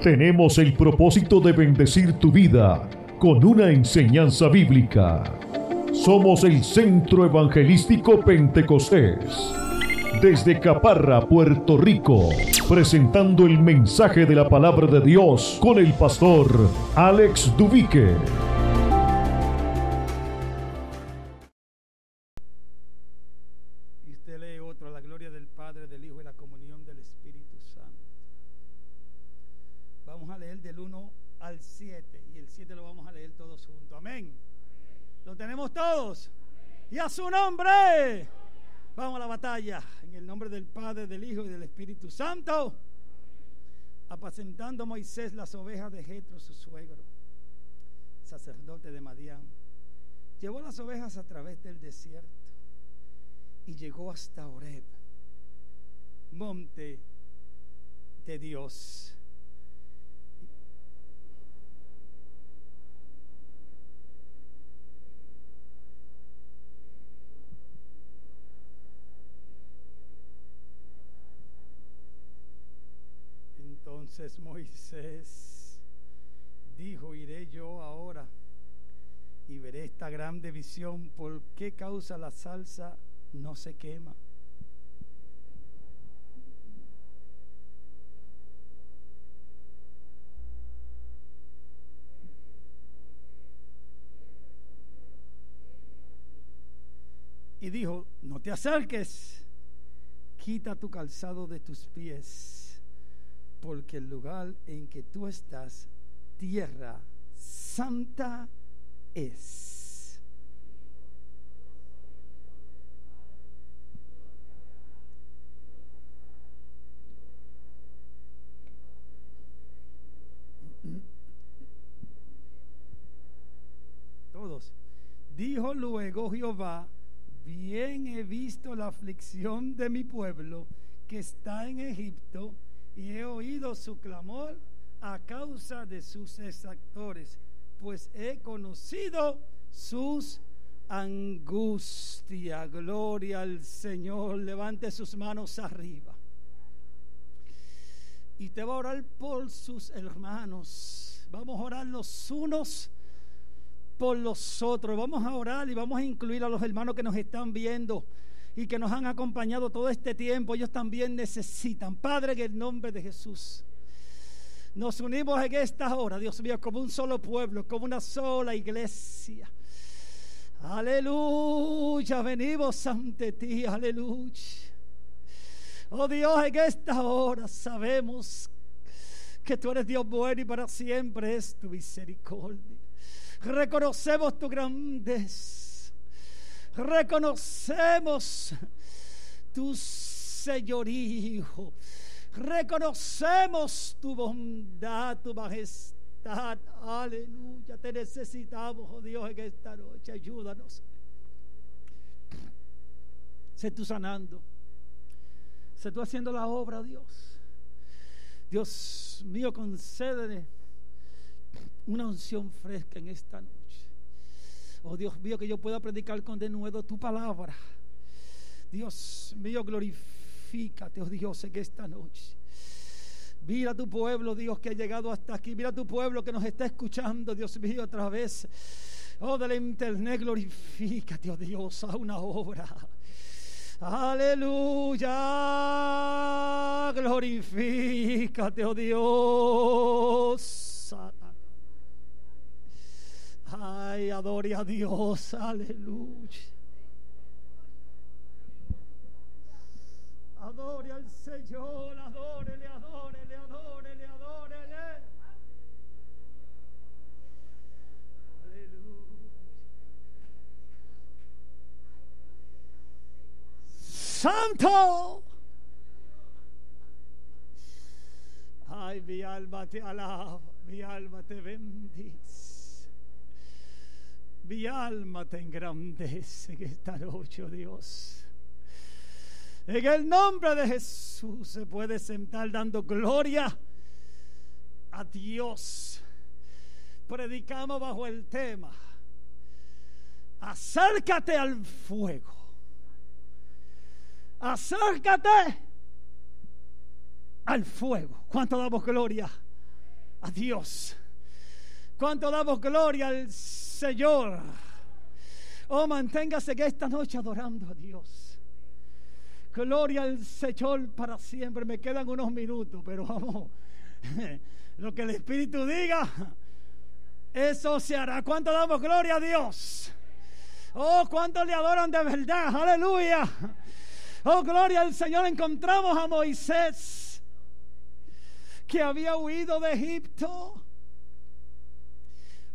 tenemos el propósito de bendecir tu vida con una enseñanza bíblica. Somos el Centro Evangelístico Pentecostés. Desde Caparra, Puerto Rico, presentando el mensaje de la palabra de Dios con el pastor Alex Dubique. Su nombre. Vamos a la batalla. En el nombre del Padre, del Hijo y del Espíritu Santo. Apacentando Moisés las ovejas de Jetro, su suegro, sacerdote de Madián. Llevó las ovejas a través del desierto y llegó hasta Horeb, monte de Dios. Entonces Moisés dijo, iré yo ahora y veré esta grande visión, ¿por qué causa la salsa no se quema? Y dijo, no te acerques, quita tu calzado de tus pies, porque el lugar en que tú estás, tierra santa es. Todos. Dijo luego Jehová, bien he visto la aflicción de mi pueblo que está en Egipto y he oído su clamor a causa de sus exactores, pues he conocido sus angustias. Gloria al Señor. Levante sus manos arriba. Y te va a orar por sus hermanos. Vamos a orar los unos por los otros. Vamos a orar y vamos a incluir a los hermanos que nos están viendo y que nos han acompañado todo este tiempo. Ellos también necesitan. Padre, en el nombre de Jesús. Nos unimos en esta hora, Dios mío, como un solo pueblo, como una sola iglesia. Aleluya, venimos ante ti, aleluya. Oh Dios, en esta hora sabemos que tú eres Dios bueno y para siempre es tu misericordia. Reconocemos tu grandeza. Reconocemos tu señorío. Reconocemos tu bondad, tu majestad. Aleluya. Te necesitamos, oh Dios, en esta noche. Ayúdanos. Sé tú sanando. Sé tú haciendo la obra, Dios. Dios mío, concédele una unción fresca en esta noche. Oh Dios mío, que yo pueda predicar con denuedo tu palabra. Dios mío, glorifícate, oh Dios, en esta noche. Mira tu pueblo, Dios, que ha llegado hasta aquí. Mira tu pueblo que nos está escuchando, Dios mío, otra vez. Oh, del internet, glorifícate, oh Dios, a una obra. Aleluya, glorifícate, oh Dios. Ay, adore a Dios, aleluya. Adore al Señor, adórele, adórele, adórele, adórele. Aleluya. Santo. Ay, mi alma te alaba, mi alma te bendice. Mi alma te engrandece en esta noche, oh Dios. En el nombre de Jesús se puede sentar dando gloria a Dios. Predicamos bajo el tema. Acércate al fuego. Acércate al fuego. ¿Cuánto damos gloria a Dios. ¿Cuánto damos gloria al Señor? Oh, manténgase que esta noche adorando a Dios. Gloria al Señor para siempre. Me quedan unos minutos, pero vamos. Lo que el Espíritu diga, eso se hará. ¿Cuánto damos gloria a Dios? Oh, cuánto le adoran de verdad. Aleluya. Oh, gloria al Señor. Encontramos a Moisés que había huido de Egipto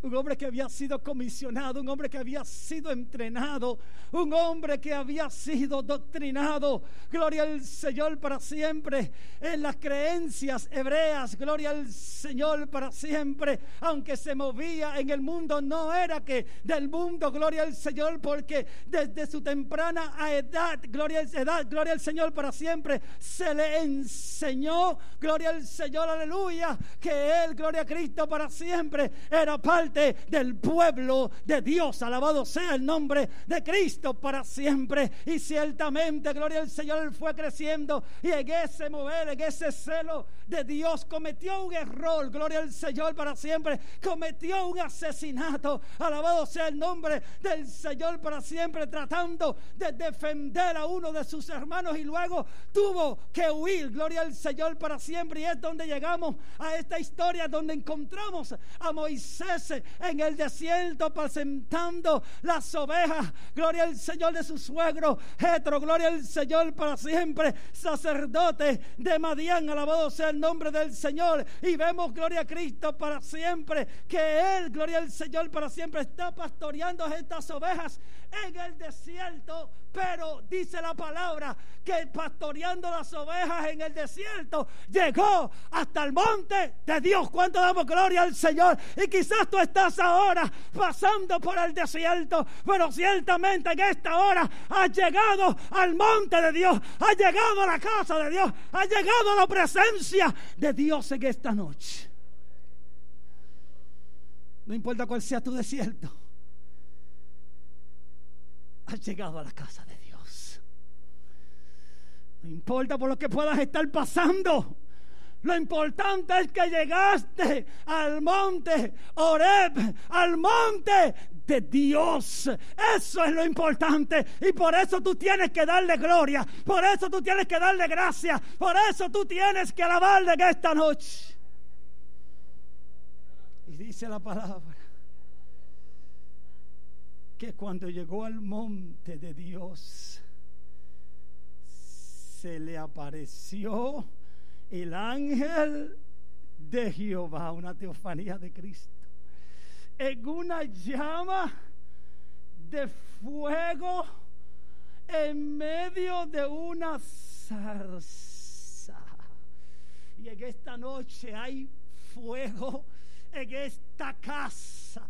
un hombre que había sido comisionado, un hombre que había sido entrenado, un hombre que había sido doctrinado. Gloria al Señor para siempre en las creencias hebreas. Gloria al Señor para siempre. Aunque se movía en el mundo, no era que del mundo, gloria al Señor, porque desde su temprana edad, gloria edad, gloria al Señor para siempre, se le enseñó, gloria al Señor, aleluya, que Él, gloria a Cristo para siempre, era parte del pueblo de Dios. Alabado sea el nombre de Cristo para siempre. Y ciertamente, gloria al Señor, fue creciendo y en ese mover, en ese celo de Dios, cometió un error. Gloria al Señor para siempre. Cometió un asesinato. Alabado sea el nombre del Señor para siempre, tratando de defender a uno de sus hermanos y luego tuvo que huir. Gloria al Señor para siempre. Y es donde llegamos a esta historia donde encontramos a Moisés en el desierto apacentando las ovejas. Gloria al Señor de su suegro, Jetro. Gloria al Señor para siempre, sacerdote de Madián. Alabado sea el nombre del Señor. Y vemos, gloria a Cristo para siempre, que Él, gloria al Señor para siempre, está pastoreando estas ovejas en el desierto. Pero dice la palabra que pastoreando las ovejas en el desierto llegó hasta el monte de Dios. ¿Cuánto damos gloria al Señor? Y quizás tú estás ahora pasando por el desierto, pero ciertamente en esta hora has llegado al monte de Dios, has llegado a la casa de Dios, has llegado a la presencia de Dios en esta noche. No importa cuál sea tu desierto has llegado a la casa de Dios. No importa por lo que puedas estar pasando. Lo importante es que llegaste al monte Oreb, al monte de Dios. Eso es lo importante. Y por eso tú tienes que darle gloria. Por eso tú tienes que darle gracia. Por eso tú tienes que alabarle en esta noche. Y dice la palabra que cuando llegó al monte de Dios, se le apareció el ángel de Jehová, una teofanía de Cristo, en una llama de fuego en medio de una zarza. Y en esta noche hay fuego en esta casa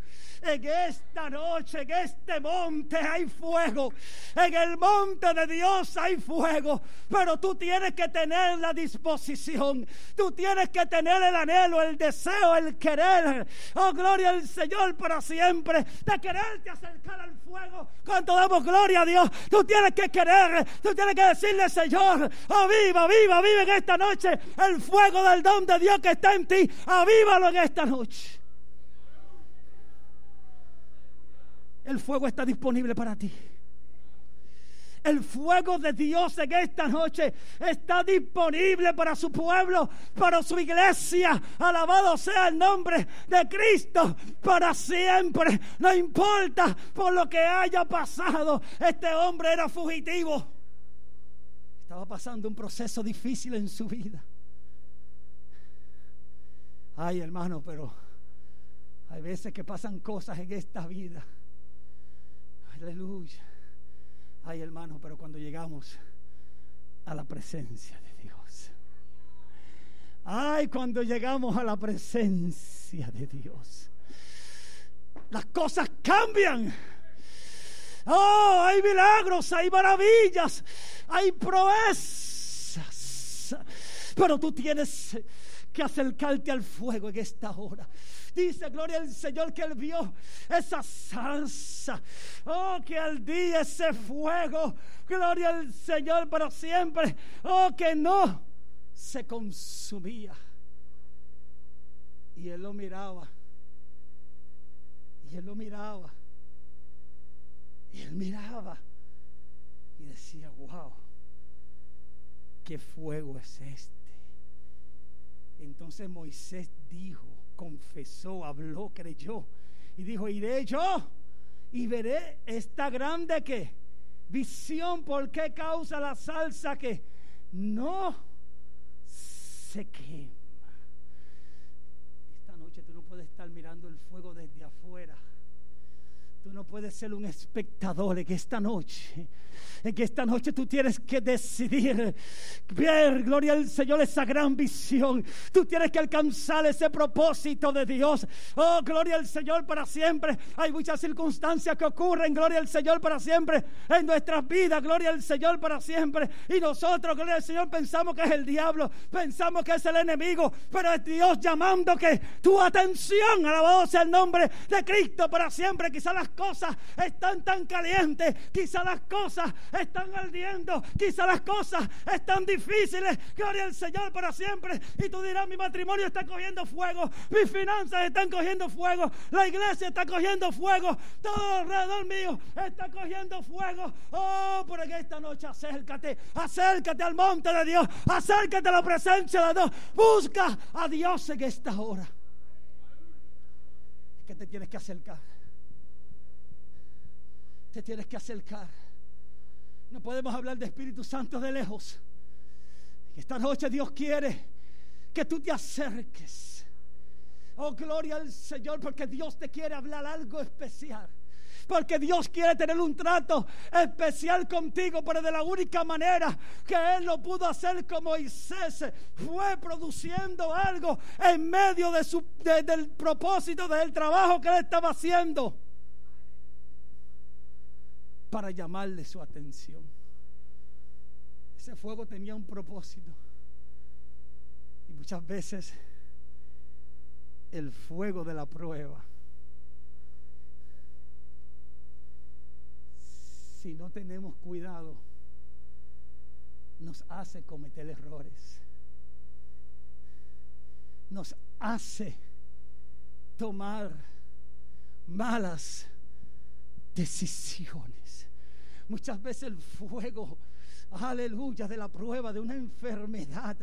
en esta noche, en este monte hay fuego. En el monte de Dios hay fuego. Pero tú tienes que tener la disposición. Tú tienes que tener el anhelo, el deseo, el querer. Oh, gloria al Señor para siempre. De quererte acercar al fuego. Cuando damos gloria a Dios, tú tienes que querer. Tú tienes que decirle, Señor, aviva, viva, viva en esta noche el fuego del don de Dios que está en ti. Avívalo en esta noche. El fuego está disponible para ti. El fuego de Dios en esta noche está disponible para su pueblo, para su iglesia. Alabado sea el nombre de Cristo para siempre. No importa por lo que haya pasado. Este hombre era fugitivo. Estaba pasando un proceso difícil en su vida. Ay, hermano, pero hay veces que pasan cosas en esta vida Aleluya. Ay, hermano, pero cuando llegamos a la presencia de Dios. Ay, cuando llegamos a la presencia de Dios. Las cosas cambian. Oh, hay milagros, hay maravillas, hay proezas. Pero tú tienes que acercarte al fuego en esta hora. Dice, gloria al Señor, que Él vio esa salsa. Oh, que al día ese fuego. Gloria al Señor para siempre. Oh, que no se consumía. Y lo miraba. Y él lo miraba. Y él miraba. Y decía, wow, ¿qué fuego es este? Entonces Moisés dijo, confesó, habló, creyó. Y dijo, iré yo y veré esta grande que visión. ¿Por qué causa la salsa que no se quema? Esta noche tú no puedes estar mirando el fuego desde afuera. No puedes ser un espectador en esta noche en que esta noche tú tienes que decidir ver, gloria al Señor, esa gran visión. Tú tienes que alcanzar ese propósito de Dios. Oh, gloria al Señor para siempre. Hay muchas circunstancias que ocurren, gloria al Señor para siempre en nuestras vidas, gloria al Señor para siempre. Y nosotros, gloria al Señor, pensamos que es el diablo, pensamos que es el enemigo, pero es Dios llamando que tu atención, alabado sea el nombre de Cristo para siempre. Quizás las cosas están tan calientes, quizás las cosas están ardiendo. Quizá las cosas están difíciles. Gloria al Señor para siempre. Y tú dirás, mi matrimonio está cogiendo fuego. Mis finanzas están cogiendo fuego. La iglesia está cogiendo fuego. Todo alrededor mío está cogiendo fuego. Oh, por esta noche acércate. Acércate al monte de Dios. Acércate a la presencia de Dios. Busca a Dios en esta hora. Es que te tienes que acercar. Te tienes que acercar. No podemos hablar de Espíritu Santo de lejos. Esta noche Dios quiere que tú te acerques. Oh, gloria al Señor, porque Dios te quiere hablar algo especial. Porque Dios quiere tener un trato especial contigo, pero de la única manera que Él lo pudo hacer con Moisés fue produciendo algo en medio de su, del propósito del trabajo que Él estaba haciendo para llamarle su atención. Ese fuego tenía un propósito. Y muchas veces el fuego de la prueba, si no tenemos cuidado, nos hace cometer errores. Nos hace tomar malas decisiones. Muchas veces el fuego, aleluya, de la prueba, de una enfermedad,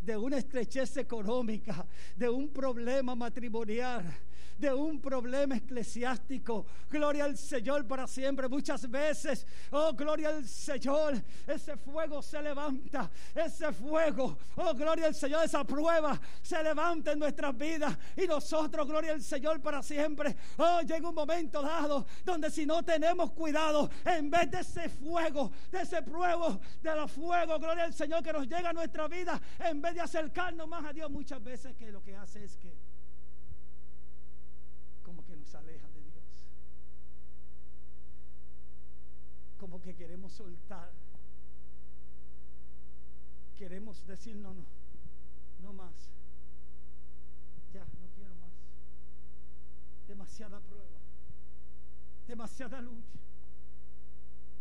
de una estrechez económica, de un problema matrimonial de un problema eclesiástico. Gloria al Señor para siempre. Muchas veces, oh, gloria al Señor, ese fuego se levanta. Ese fuego, oh, gloria al Señor, esa prueba se levanta en nuestras vidas. Y nosotros, gloria al Señor para siempre. Oh, llega un momento dado donde si no tenemos cuidado, en vez de ese fuego, de ese pruebo, de los fuegos, gloria al Señor que nos llega a nuestra vida, en vez de acercarnos más a Dios, muchas veces que lo que hace es que aleja de Dios. Como que queremos soltar. Queremos decir no, no, no más. Ya, no quiero más. Demasiada prueba. Demasiada lucha.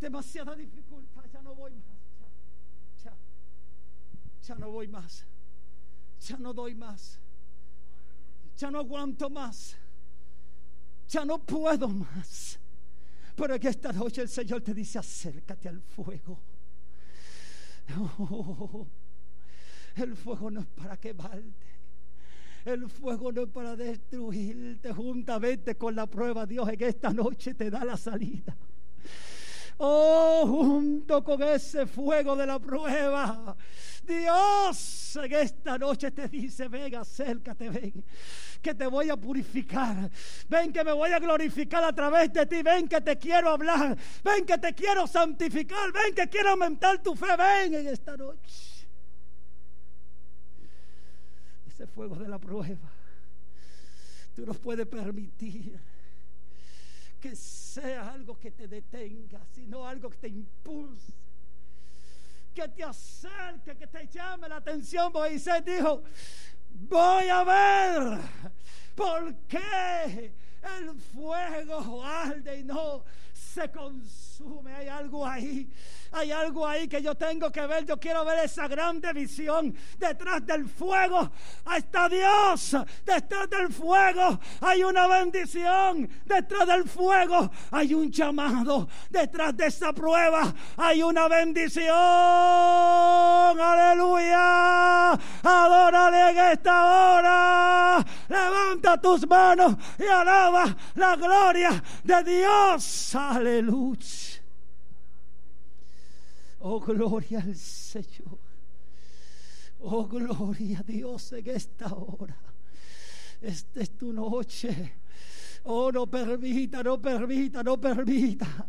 Demasiada dificultad. Ya no voy más. Ya, ya. No voy más. Ya no doy más. Ya no aguanto más ya no puedo más. Pero que esta noche el Señor te dice, acércate al fuego. Oh, el fuego no es para quemarte. El fuego no es para destruirte. Juntamente con la prueba, Dios en esta noche te da la salida. Oh, junto con ese fuego de la prueba, Dios en esta noche te dice, ven, acércate, ven, que te voy a purificar. Ven que me voy a glorificar a través de ti. Ven que te quiero hablar. Ven que te quiero santificar. Ven que quiero aumentar tu fe. Ven en esta noche. Ese fuego de la prueba. Tú no puedes permitir que sea algo que te detenga, sino algo que te impulse que te acerque, que te llame la atención. Moisés dijo, voy a ver por qué el fuego arde y no se consume. Hay algo ahí. Hay algo ahí que yo tengo que ver. Yo quiero ver esa grande visión. Detrás del fuego está Dios. Detrás del fuego hay una bendición. Detrás del fuego hay un llamado. Detrás de esa prueba hay una bendición. Aleluya. Adórale en esta hora. Levanta tus manos y alaba la gloria de Dios. Aleluya. Oh, gloria al Señor. Oh, gloria a Dios en esta hora. Esta es tu noche. Oh, no permita, no permita, no permita.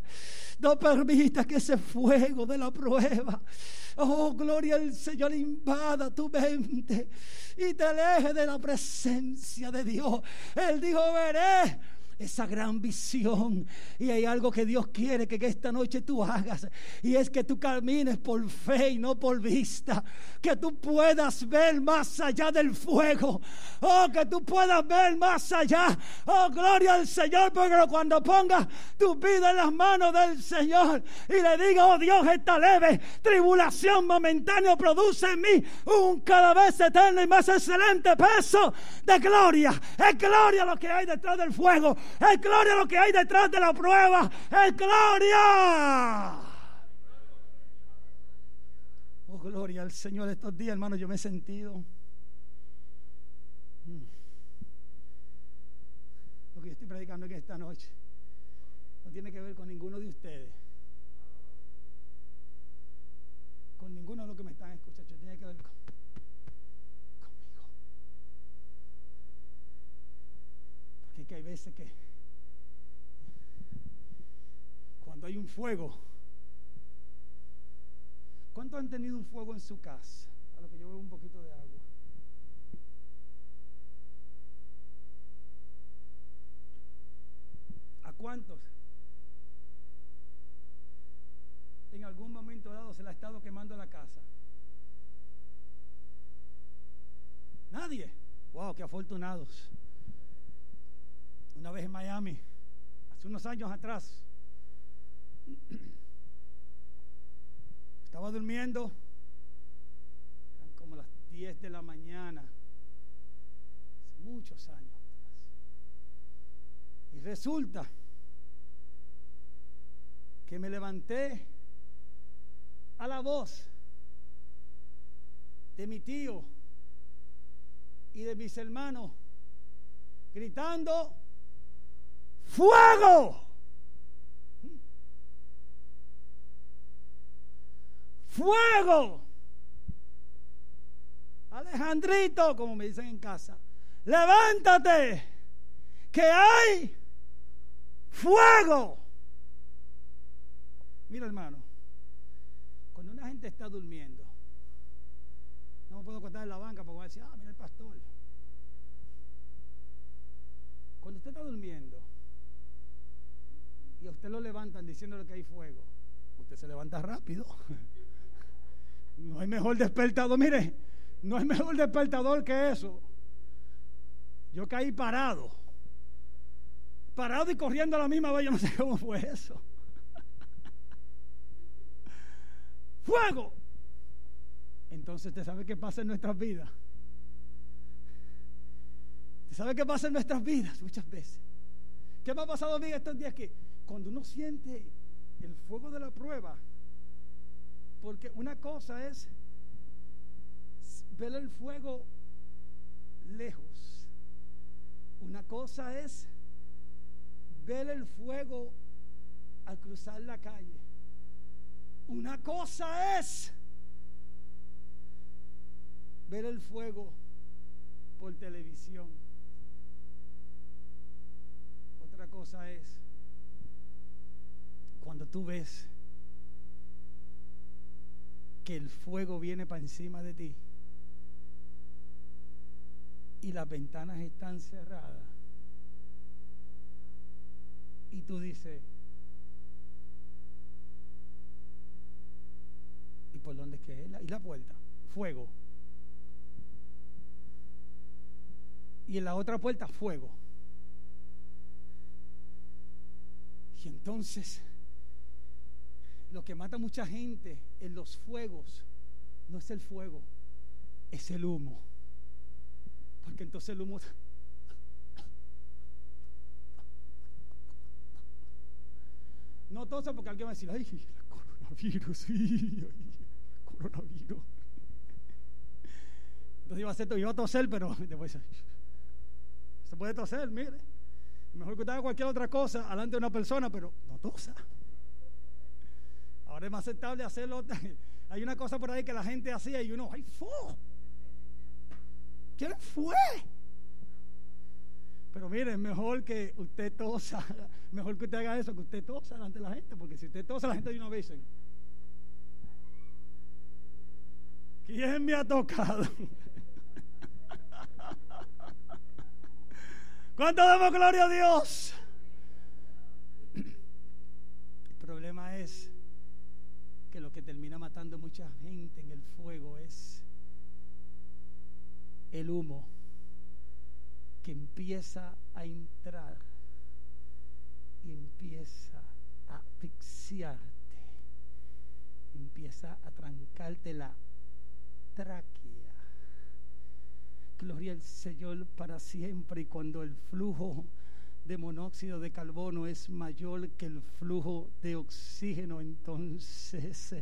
No permita que ese fuego de la prueba, oh, gloria al Señor, invada tu mente y te aleje de la presencia de Dios. Él dijo, veré esa gran visión. Y hay algo que Dios quiere que esta noche tú hagas. Y es que tú camines por fe y no por vista. Que tú puedas ver más allá del fuego. Oh, que tú puedas ver más allá. Oh, gloria al Señor. Pero cuando pongas tu vida en las manos del Señor y le diga, oh Dios, esta leve tribulación momentánea produce en mí un cada vez eterno y más excelente peso de gloria. Es gloria lo que hay detrás del fuego. Es gloria lo que hay detrás de la prueba. Es gloria. Oh, gloria al Señor estos días, hermano. Yo me he sentido. Mm. Lo que yo estoy predicando aquí esta noche no tiene que ver con ninguno de ustedes. Con ninguno de los que me están escuchando. Tiene que ver con, conmigo. Porque que cuando hay un fuego, ¿cuántos han tenido un fuego en su casa? A lo que yo veo un poquito de agua. ¿A cuántos? En algún momento dado se le ha estado quemando la casa. Nadie. Wow, qué afortunados. Una vez en Miami, hace unos años atrás, estaba durmiendo, eran como las 10 de la mañana, hace muchos años atrás. Y resulta que me levanté a la voz de mi tío y de mis hermanos gritando, ¡Fuego! ¡Fuego! Alejandrito, como me dicen en casa, levántate, que hay fuego. Mira hermano, cuando una gente está durmiendo, no me puedo acostar en la banca porque voy a decir, ah, mira el pastor. Cuando usted está durmiendo y usted lo levantan diciéndole que hay fuego, usted se levanta rápido. No hay mejor despertador, mire, no hay mejor despertador que eso. Yo caí parado. Parado y corriendo a la misma vez, yo no sé cómo fue eso. Fuego. Entonces, ¿usted sabe qué pasa en nuestras vidas? ¿Usted sabe qué pasa en nuestras vidas muchas veces? ¿Qué me ha pasado a mí estos días? Que cuando uno siente el fuego de la prueba, porque una cosa es ver el fuego lejos. Una cosa es ver el fuego al cruzar la calle. Una cosa es ver el fuego por televisión. Otra cosa es cuando tú ves que el fuego viene para encima de ti y las ventanas están cerradas y tú dices, ¿y por dónde es que es? y la puerta, fuego. Y en la otra puerta, fuego. Y entonces Lo que mata mucha gente en los fuegos no es el fuego, es el humo. Porque entonces el humo No tosa porque alguien va a decir, ay, el coronavirus, coronavirus. Entonces iba a, hacer, iba a toser, pero después se puede toser, mire. Mejor que usted haga cualquier otra cosa delante de una persona, pero no tosa. Ahora es más aceptable hacerlo. Hay una cosa por ahí que la gente hacía y uno, ¡ay, fo! ¿Quién fue? Pero mire, mejor que usted tosa, mejor que usted haga eso, que usted tosa delante de la gente, porque si usted tosa, la gente de una vez ¿quién me ha tocado? ¿Cuánto damos gloria a Dios? Termina matando mucha gente en el fuego es el humo que empieza a entrar y empieza a asfixiarte, empieza a trancarte la tráquea gloria al Señor para siempre. Y cuando el flujo de monóxido de carbono es mayor que el flujo de oxígeno, entonces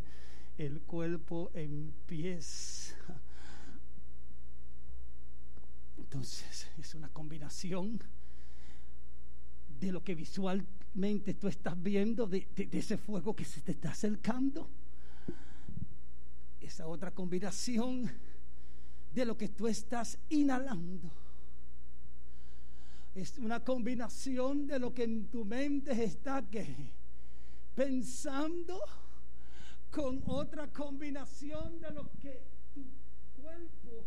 el cuerpo empieza. Entonces es una combinación de lo que visualmente tú estás viendo, de, de ese fuego que se te está acercando. Esa otra combinación de lo que tú estás inhalando. Es una combinación de lo que en tu mente está que pensando con otra combinación de lo que tu cuerpo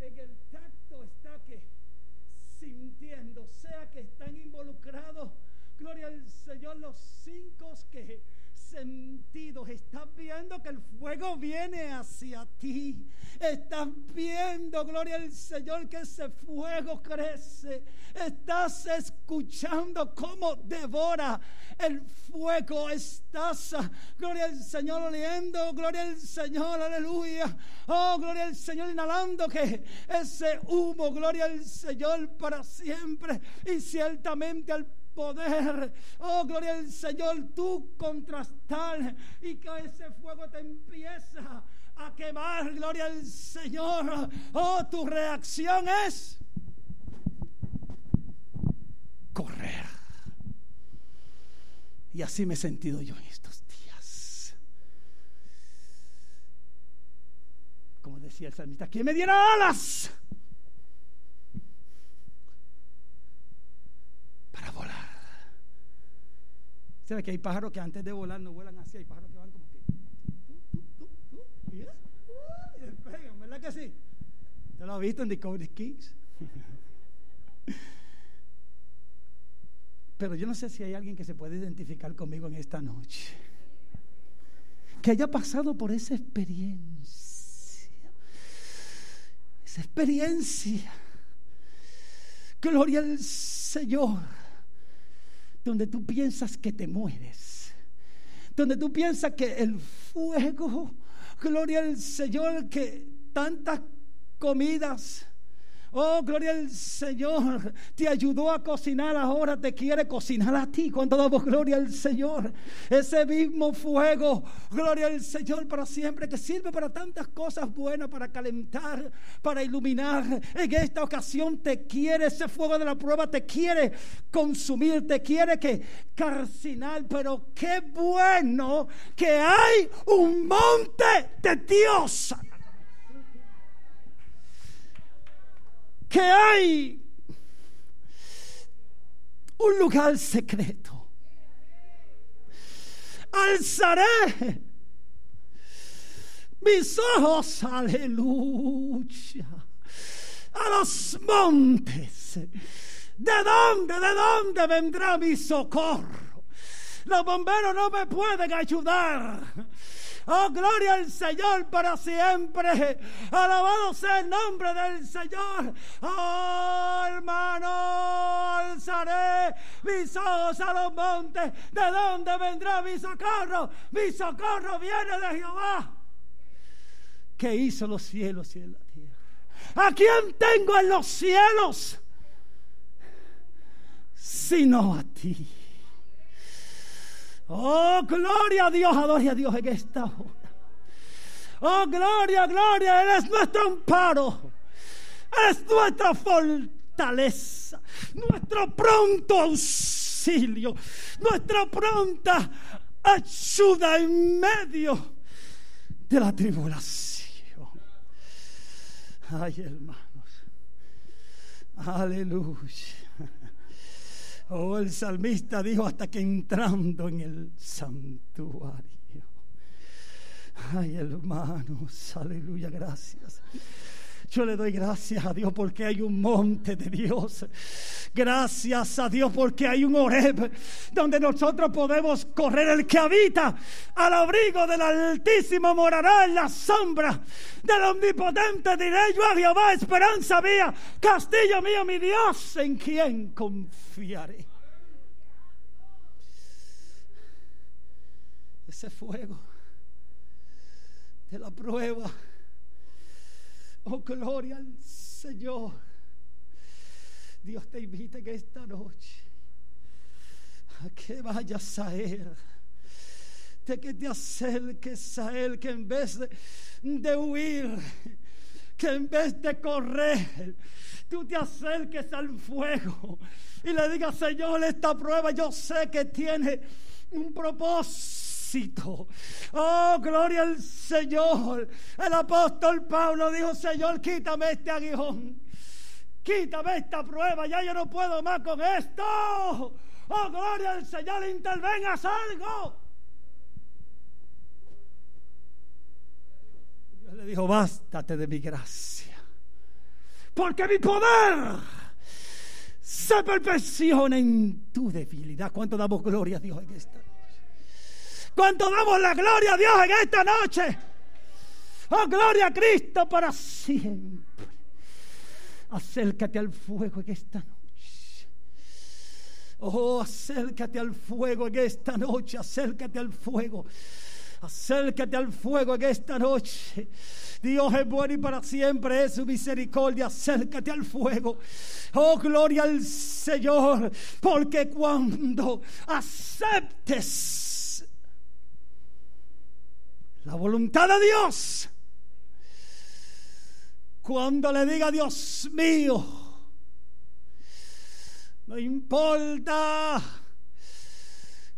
en el tacto está que sintiendo, sea que están involucrados, gloria al Señor, los cinco que sentidos. Estás viendo que el fuego viene hacia ti. Estás viendo, gloria al Señor, que ese fuego crece. Estás escuchando cómo devora el fuego. Estás, gloria al Señor, oliendo. Gloria al Señor, aleluya. Oh, gloria al Señor, inhalando que ese humo, gloria al Señor para siempre. Y ciertamente al poder, oh gloria al Señor, tú contrastar y que ese fuego te empieza a quemar, gloria al Señor, oh tu reacción es correr. Y así me he sentido yo en estos días. Como decía el salmista, ¿quién me diera alas? para volar. ¿Sabe que hay pájaros que antes de volar no vuelan así? Hay pájaros que van como que. despegan, ¿verdad que sí? ¿Te lo has visto en Discovery Kings? Pero yo no sé si hay alguien que se puede identificar conmigo en esta noche. Que haya pasado por esa experiencia. Esa experiencia. Gloria al Señor donde tú piensas que te mueres, donde tú piensas que el fuego, gloria al Señor, que tantas comidas, Oh, gloria al Señor. Te ayudó a cocinar, ahora te quiere cocinar a ti. Cuando damos gloria al Señor. Ese mismo fuego, gloria al Señor para siempre, que sirve para tantas cosas buenas, para calentar, para iluminar. En esta ocasión te quiere, ese fuego de la prueba te quiere consumir, te quiere que carcinar. Pero qué bueno que hay un monte de Dios que hay un lugar secreto. Alzaré mis ojos, aleluya, a los montes. ¿De dónde, de dónde vendrá mi socorro? Los bomberos no me pueden ayudar. Oh, gloria al Señor para siempre. Alabado sea el nombre del Señor. Oh, hermano, alzaré mis ojos a los montes. ¿De dónde vendrá mi socorro? Mi socorro viene de Jehová. Que hizo los cielos y la tierra. ¿A quién tengo en los cielos? Sino a ti. Oh, gloria a Dios, adore a Dios en esta hora. Oh, gloria, gloria, Él es nuestro amparo. Es nuestra fortaleza, nuestro pronto auxilio, nuestra pronta ayuda en medio de la tribulación. Ay, hermanos. Aleluya. Oh, el salmista dijo hasta que entrando en el santuario. Ay, hermanos, aleluya, gracias. Yo le doy gracias a Dios porque hay un monte de Dios. Gracias a Dios porque hay un Oreb donde nosotros podemos correr. El que habita al abrigo del Altísimo morará en la sombra del Omnipotente. Diré yo a Jehová, esperanza mía, castillo mío, mi Dios, en quien confiaré. Ese fuego de la prueba Oh, gloria al Señor. Dios te invita que esta noche a que vayas a Él. De que te acerques a Él, que en vez de, huir, que en vez de correr, tú te acerques al fuego y le digas, Señor, esta prueba yo sé que tiene un propósito Oh, gloria al Señor. El apóstol Pablo dijo, Señor, quítame este aguijón. Quítame esta prueba, ya yo no puedo más con esto. Oh, gloria al Señor, intervengas algo. Dios le dijo, bástate de mi gracia. Porque mi poder se perfecciona en tu debilidad. ¿Cuánto damos gloria a Dios en esta? Cuando damos la gloria a Dios en esta noche. Oh, gloria a Cristo para siempre. Acércate al fuego en esta noche. Oh, acércate al fuego en esta noche. Acércate al fuego. Acércate al fuego en esta noche. Dios es bueno y para siempre es su misericordia. Acércate al fuego. Oh, gloria al Señor. Porque cuando aceptes la voluntad de Dios. Cuando le diga Dios mío, no importa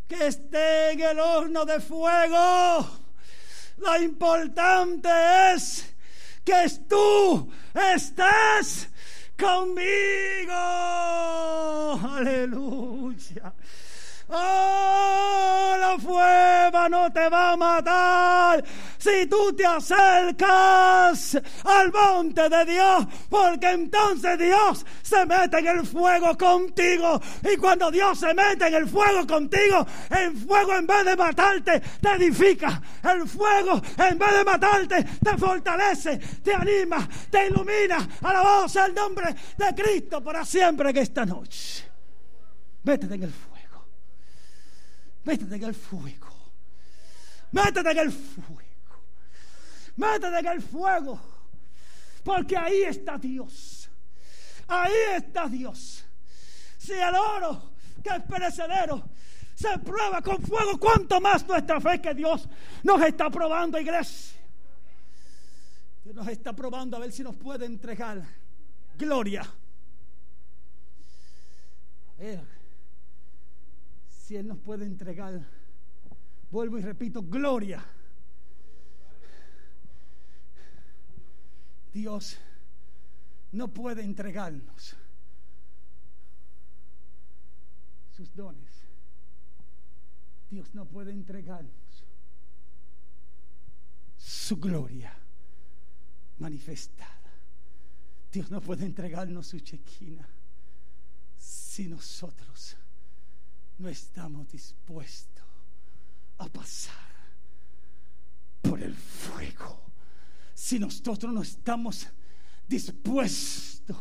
que esté en el horno de fuego, lo importante es que tú estés conmigo. Aleluya. Oh, la prueba no te va a matar si tú te acercas al monte de Dios, porque entonces Dios se mete en el fuego contigo. Y cuando Dios se mete en el fuego contigo, el fuego en vez de matarte, te edifica. El fuego en vez de matarte, te fortalece, te anima, te ilumina. Alabado sea el nombre de Cristo para siempre en esta noche. Métete en el fuego. Métete en el fuego. Métete en el fuego. Métete en el fuego. Porque ahí está Dios. Ahí está Dios. Si el oro que es perecedero se prueba con fuego, cuánto más nuestra fe que Dios nos está probando, iglesia. Dios nos está probando a ver si nos puede entregar gloria. A ver si Él nos puede entregar, vuelvo y repito, gloria. Dios no puede entregarnos sus dones. Dios no puede entregarnos su gloria manifestada. Dios no puede entregarnos su chequina si nosotros no estamos dispuestos a pasar por el fuego, si nosotros no estamos dispuestos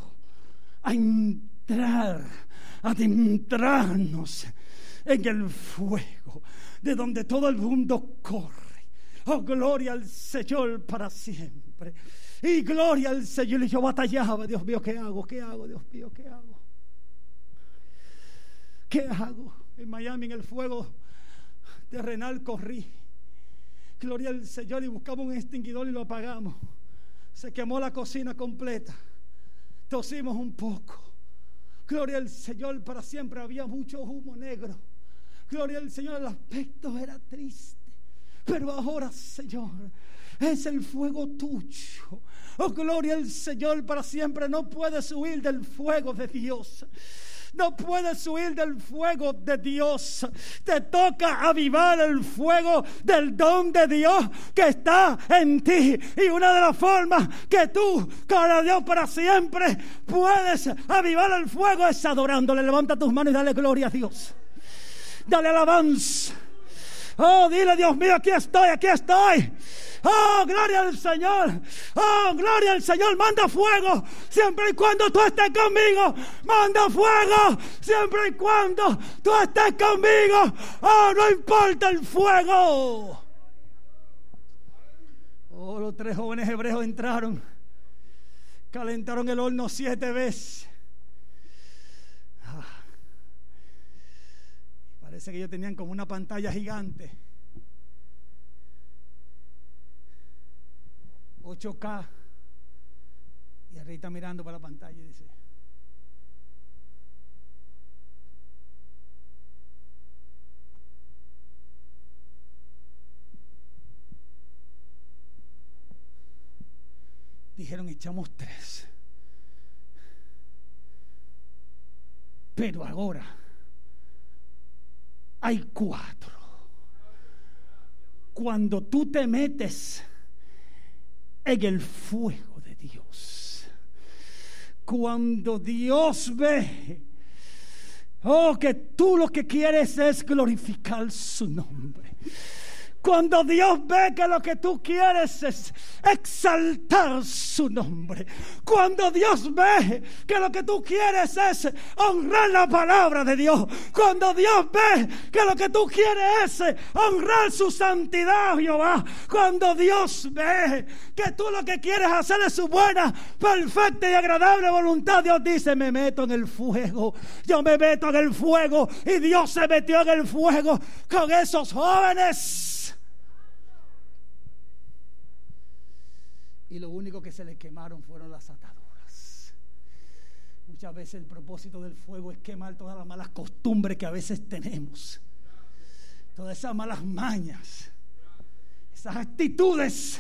a entrar adentrarnos en el fuego de donde todo el mundo corre. Oh, gloria al Señor para siempre. Y gloria al Señor. Y yo batallaba, Dios mío, ¿qué hago? ¿Qué hago? Dios mío, ¿qué hago? ¿Qué hago? En Miami, en el fuego terrenal, corrí. Gloria al Señor y buscamos un extinguidor y lo apagamos. Se quemó la cocina completa. Tosimos un poco. Gloria al Señor, para siempre había mucho humo negro. Gloria al Señor, el aspecto era triste. Pero ahora, Señor, es el fuego tuyo. Oh, gloria al Señor para siempre. No puedes huir del fuego de Dios. No puedes huir del fuego de Dios. Te toca avivar el fuego del don de Dios que está en ti. Y una de las formas que tú, cara Dios, para siempre puedes avivar el fuego es adorándole. Levanta tus manos y dale gloria a Dios. Dale alabanza. Oh, dile, Dios mío, aquí estoy, aquí estoy. Oh, gloria al Señor. Oh, gloria al Señor. Manda fuego. Siempre y cuando tú estés conmigo. Manda fuego. Siempre y cuando tú estés conmigo. Oh, no importa el fuego. Oh, los tres jóvenes hebreos entraron. Calentaron el horno siete veces. Parece que ellos tenían como una pantalla gigante 8K. Y el rey está mirando para la pantalla y dice, dijeron echamos tres. Pero ahora hay cuatro. Cuando tú te metes en el fuego de Dios. Cuando Dios ve, oh, que tú lo que quieres es glorificar su nombre. Cuando Dios ve que lo que tú quieres es exaltar su nombre. Cuando Dios ve que lo que tú quieres es honrar la palabra de Dios. Cuando Dios ve que lo que tú quieres es honrar su santidad, Jehová. Cuando Dios ve que tú lo que quieres hacer es su buena, perfecta y agradable voluntad, Dios dice, me meto en el fuego. Yo me meto en el fuego y Dios se metió en el fuego con esos jóvenes. Y lo único que se le quemaron fueron las ataduras. Muchas veces el propósito del fuego es quemar todas las malas costumbres que a veces tenemos, todas esas malas mañas, esas actitudes.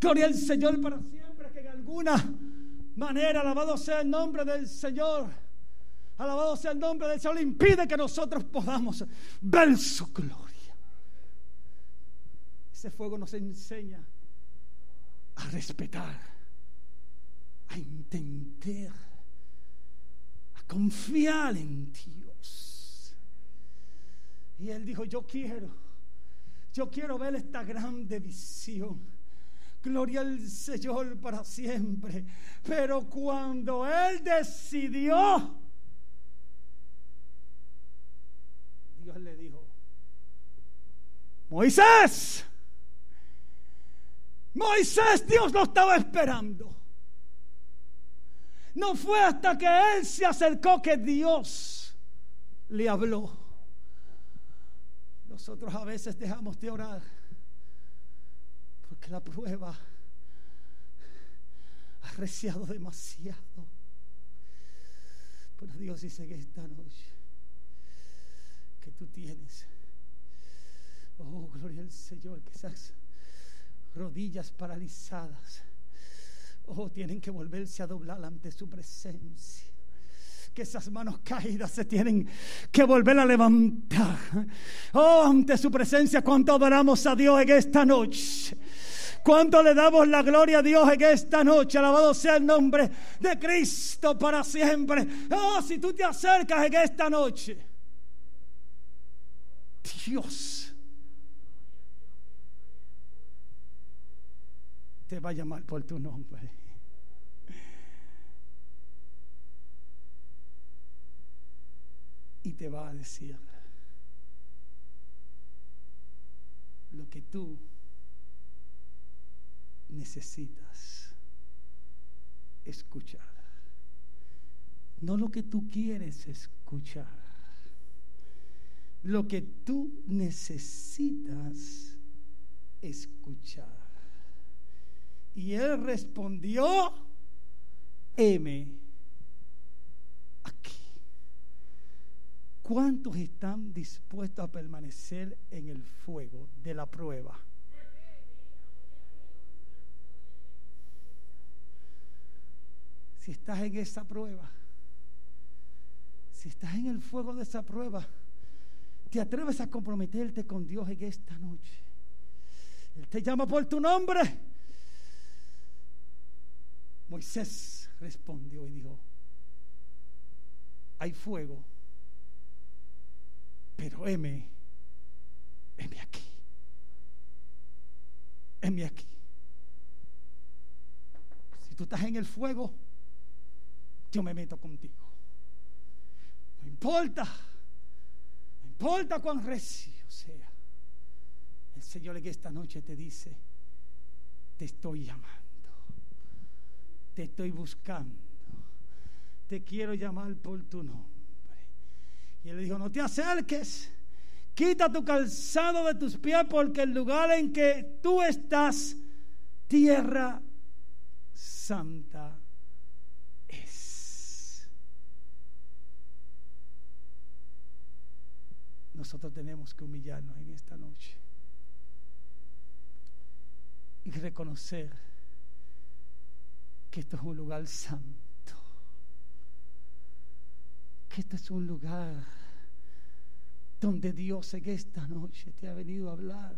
Gloria al Señor para siempre, que en alguna manera, alabado sea el nombre del Señor. Alabado sea el nombre del Señor, impide que nosotros podamos ver su gloria. Ese fuego nos enseña a respetar, a entender, a confiar en Dios. Y él dijo, yo quiero, yo quiero ver esta grande visión. Gloria al Señor para siempre. Pero cuando Él decidió, Dios le dijo, Moisés, Moisés, Dios lo estaba esperando. No fue hasta que él se acercó que Dios le habló. Nosotros a veces dejamos de orar porque la prueba ha reciado demasiado. Pero Dios dice que esta noche que tú tienes, oh gloria al Señor, que seas rodillas paralizadas. Oh, tienen que volverse a doblar ante su presencia. Que esas manos caídas se tienen que volver a levantar. Oh, ante su presencia, cuánto adoramos a Dios en esta noche. Cuánto le damos la gloria a Dios en esta noche. Alabado sea el nombre de Cristo para siempre. Oh, si tú te acercas en esta noche. Dios te va a llamar por tu nombre. y te va a decir lo que tú necesitas escuchar. No lo que tú quieres escuchar. Lo que tú necesitas escuchar. Y él respondió, heme aquí. ¿Cuántos están dispuestos a permanecer en el fuego de la prueba? Si estás en esa prueba, si estás en el fuego de esa prueba, te atreves a comprometerte con Dios en esta noche. Él te llama por tu nombre. Moisés respondió y dijo, hay fuego, pero heme, heme aquí, heme aquí. Si tú estás en el fuego, yo me meto contigo. No importa, no importa cuán recio sea. El Señor en esta noche te dice, te estoy llamando te estoy buscando. Te quiero llamar por tu nombre. Y él le dijo, no te acerques. Quita tu calzado de tus pies porque el lugar en que tú estás, tierra santa es. Nosotros tenemos que humillarnos en esta noche y reconocer que esto es un lugar santo, que esto es un lugar donde Dios en esta noche te ha venido a hablar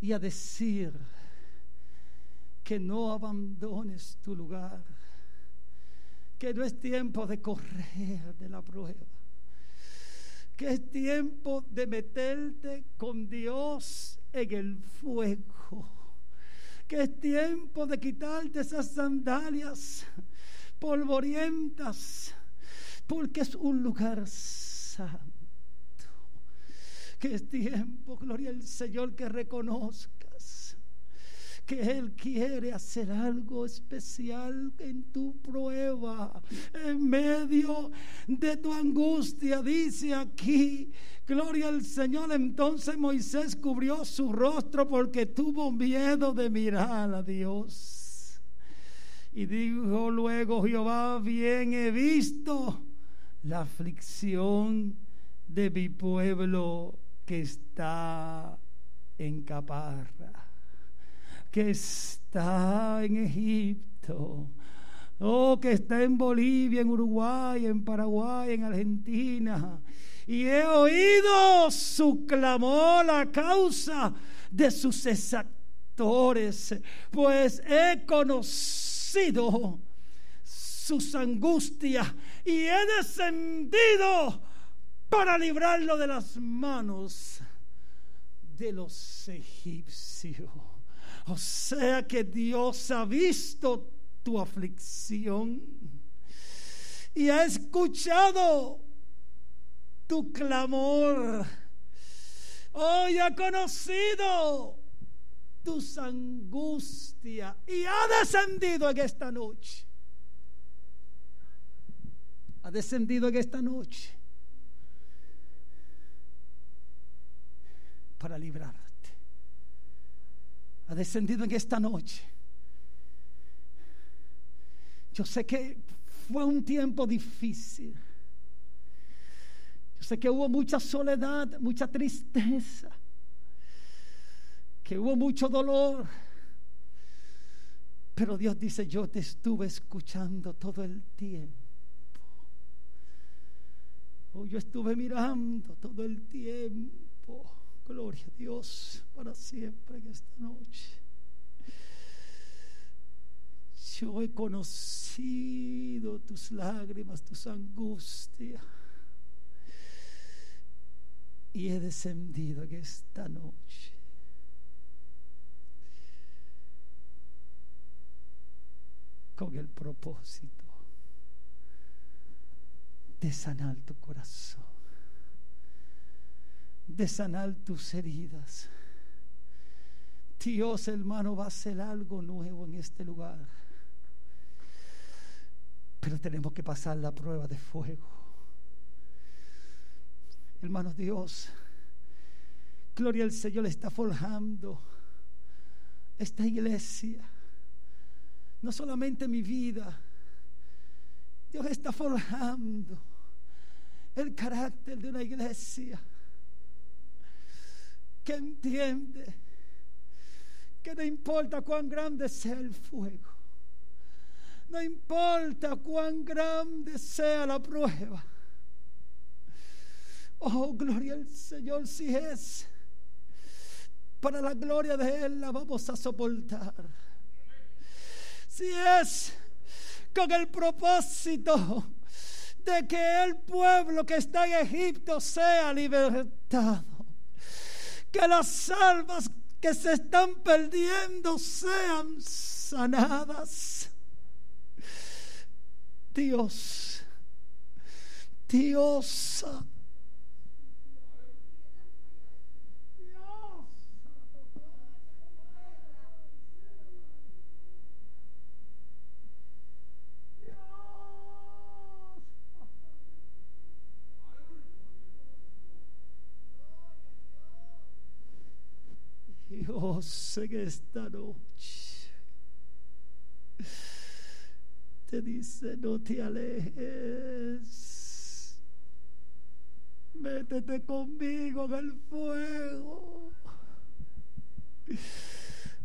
y a decir que no abandones tu lugar, que no es tiempo de correr de la prueba, que es tiempo de meterte con Dios en el fuego que es tiempo de quitarte esas sandalias polvorientas, porque es un lugar santo. Que es tiempo, gloria al Señor, que reconozcas que Él quiere hacer algo especial en tu prueba, en medio de tu angustia. Dice aquí Gloria al Señor. Entonces Moisés cubrió su rostro porque tuvo miedo de mirar a Dios. Y dijo luego Jehová, bien he visto la aflicción de mi pueblo que está en Caparra, que está en Egipto. Oh, que está en Bolivia, en Uruguay, en Paraguay, en Argentina y he oído su clamor a causa de sus exactores, pues he conocido sus angustias y he descendido para librarlo de las manos de los egipcios. O sea que Dios ha visto tu aflicción y ha escuchado tu clamor. Hoy ha conocido tus angustias y ha descendido en esta noche. Ha descendido en esta noche para librarte. Ha descendido en esta noche. Yo sé que fue un tiempo difícil yo sé que hubo mucha soledad, mucha tristeza, que hubo mucho dolor. Pero Dios dice, yo te estuve escuchando todo el tiempo. Oh, yo estuve mirando todo el tiempo. Gloria a Dios para siempre en esta noche. Yo he conocido tus lágrimas, tus angustias y he descendido en esta noche. Con el propósito de sanar tu corazón, de sanar tus heridas. Dios, hermano, va a hacer algo nuevo en este lugar. Pero tenemos que pasar la prueba de fuego. Hermanos, Dios, gloria al Señor, está forjando esta iglesia. No solamente mi vida, Dios está forjando el carácter de una iglesia que entiende que no importa cuán grande sea el fuego, no importa cuán grande sea la prueba. Oh, gloria al Señor, si es para la gloria de Él, la vamos a soportar. Si es con el propósito de que el pueblo que está en Egipto sea libertado. Que las almas que se están perdiendo sean sanadas. Dios, Dios Dios en esta noche. Te dice no te alejes. Métete conmigo en el fuego.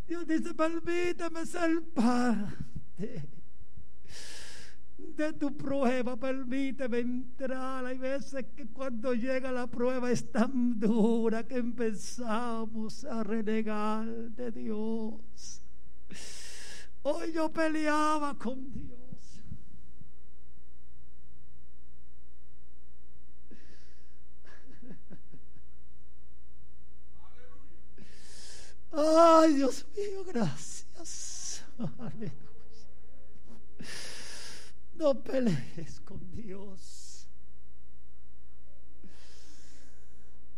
Dios dice permíteme ser parte de tu prueba, permíteme entrar. Hay veces que cuando llega la prueba es tan dura que empezamos a renegar de Dios. Hoy yo peleaba con Dios. Ay, Dios mío, gracias. Aleluya. No pelees con Dios.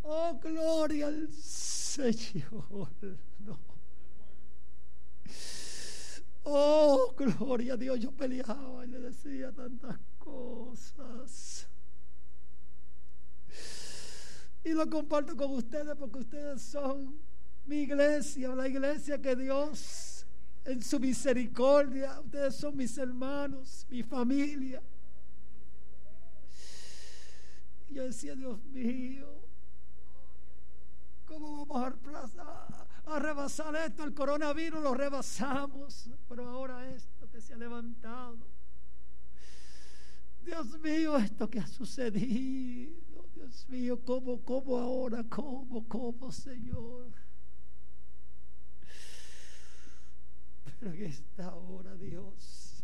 Oh, gloria al Señor. Oh, gloria a Dios. Yo peleaba y le decía tantas cosas. Y lo comparto con ustedes porque ustedes son mi iglesia, la iglesia que Dios en su misericordia. Ustedes son mis hermanos, mi familia. Yo decía, Dios mío, ¿cómo vamos a, a rebasar esto? El coronavirus lo rebasamos, pero ahora esto que se ha levantado. Dios mío, esto que ha sucedido. Dios mío, ¿cómo, cómo ahora? ¿Cómo, cómo, Señor? Pero en esta hora, Dios,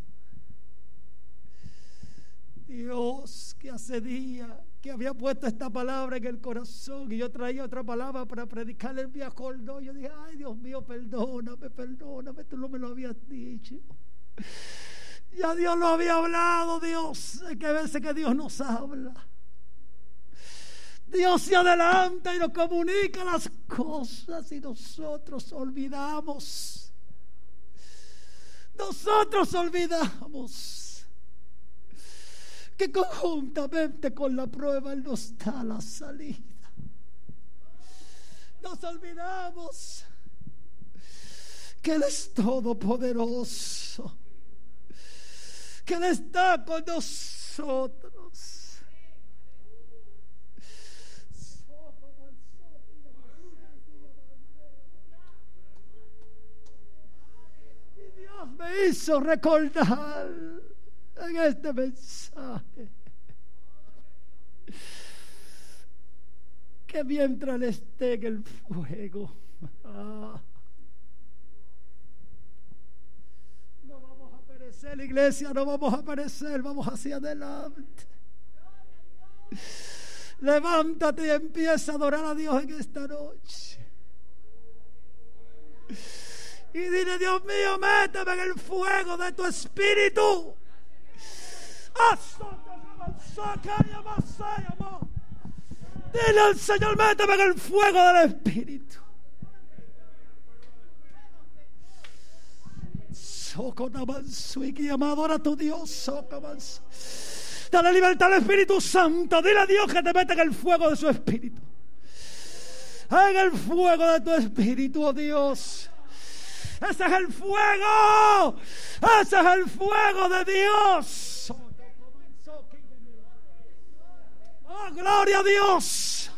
Dios que hace día que había puesto esta palabra en el corazón y yo traía otra palabra para predicarle el viejo no yo dije ay Dios mío perdóname perdóname tú no me lo habías dicho ya Dios lo había hablado Dios hay que veces que Dios nos habla. Dios se adelanta y nos comunica las cosas y nosotros olvidamos nosotros olvidamos que conjuntamente con la prueba Él nos da la salida. Nos olvidamos que Él es todopoderoso, que Él está con nosotros. Me hizo recordar en este mensaje que mientras él esté en el fuego, ah, no vamos a perecer, iglesia, no vamos a perecer, vamos hacia adelante. Levántate y empieza a adorar a Dios en esta noche. Y dile, Dios mío, méteme en el fuego de tu espíritu. Dile al Señor, méteme en el fuego del Espíritu. Adora a tu Dios. Dale libertad al Espíritu Santo. Dile a Dios que te meta en el fuego de su Espíritu. En el fuego de tu Espíritu, oh Dios. Ese es el fuego. Ese es el fuego de Dios. Oh, gloria a Dios.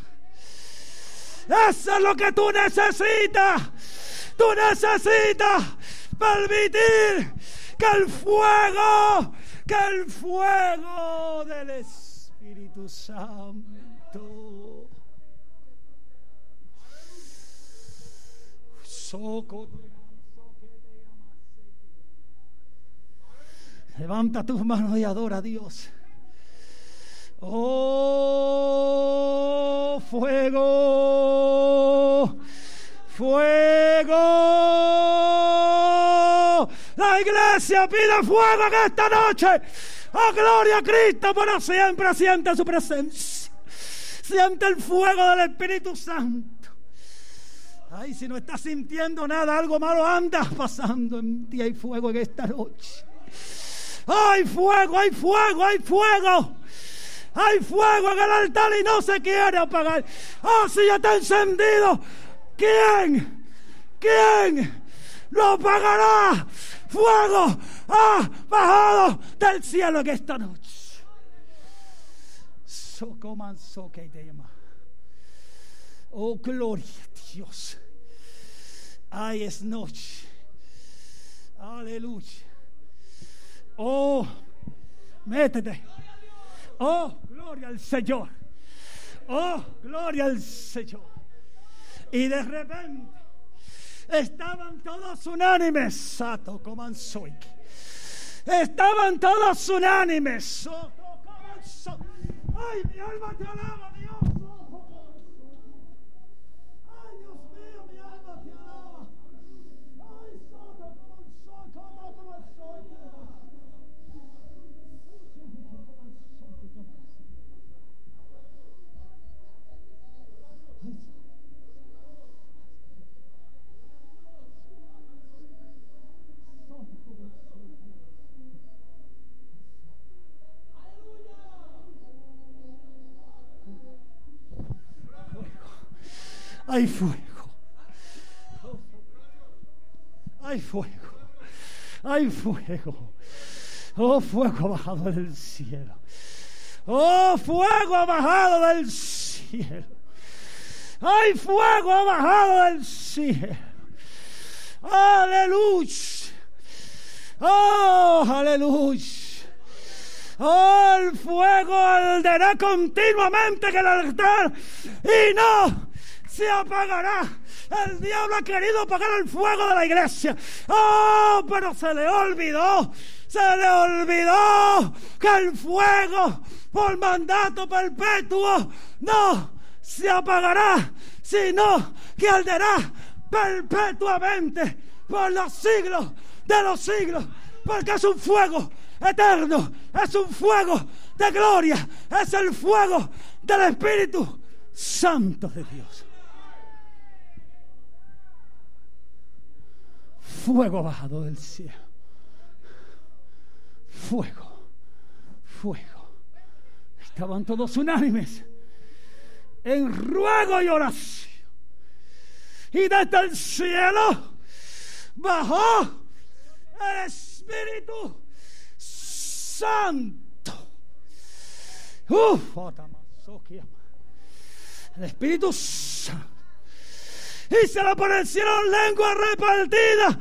Eso es lo que tú necesitas. Tú necesitas permitir que el fuego, que el fuego del Espíritu Santo. Soco. Levanta tus manos y adora a Dios. Oh, fuego, fuego. La iglesia pide fuego en esta noche. Oh, gloria a Cristo, pero siempre siente su presencia. Siente el fuego del Espíritu Santo. Ay, si no estás sintiendo nada, algo malo anda pasando en ti. Hay fuego en esta noche. Hay fuego, hay fuego, hay fuego. Hay fuego en el altar y no se quiere apagar. Oh, si ya está encendido. ¿Quién? ¿Quién lo apagará? Fuego ha bajado del cielo en esta noche. Oh, gloria a Dios. Ay, es noche. Aleluya. Oh, métete. Oh, gloria al Señor. Oh, gloria al Señor. Y de repente estaban todos unánimes. Sato Estaban todos unánimes. Ay, mi alma te alaba, Dios. Hay fuego. Hay fuego. Hay fuego. Oh, fuego bajado del cielo. Oh, fuego bajado del cielo. Hay fuego bajado del cielo. Aleluya. Oh, aleluya. Oh, el fuego arderá continuamente en el altar y no se apagará. El diablo ha querido apagar el fuego de la iglesia. Oh, pero se le olvidó. Se le olvidó que el fuego por mandato perpetuo no se apagará, sino que arderá perpetuamente por los siglos de los siglos. Porque es un fuego eterno, es un fuego de gloria, es el fuego del Espíritu Santo de Dios. Fuego bajado del cielo. Fuego, fuego. Estaban todos unánimes en ruego y oración. Y desde el cielo bajó el Espíritu Santo. Uf, el Espíritu Santo y se le aparecieron lenguas repartidas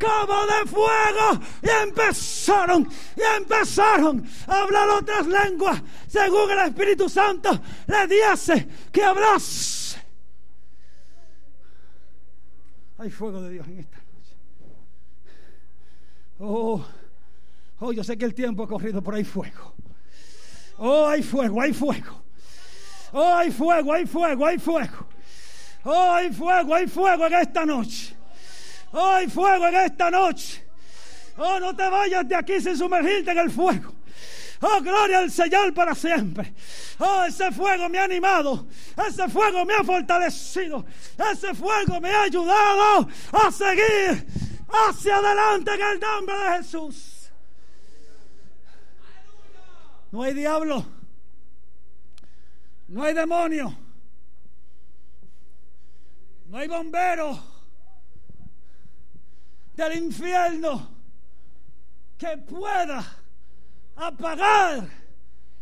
como de fuego y empezaron y empezaron a hablar otras lenguas según el Espíritu Santo le dice que hablase. Hay fuego de Dios en esta noche. Oh, oh, yo sé que el tiempo ha corrido, por ahí fuego. Oh, hay fuego, hay fuego. Oh, hay fuego, hay fuego, hay fuego. Oh, hay fuego, hay fuego en esta noche. Oh, hay fuego en esta noche. Oh, no te vayas de aquí sin sumergirte en el fuego. Oh, gloria al Señor para siempre. Oh, ese fuego me ha animado. Ese fuego me ha fortalecido. Ese fuego me ha ayudado a seguir hacia adelante en el nombre de Jesús. No hay diablo. No hay demonio. No hay bombero del infierno que pueda apagar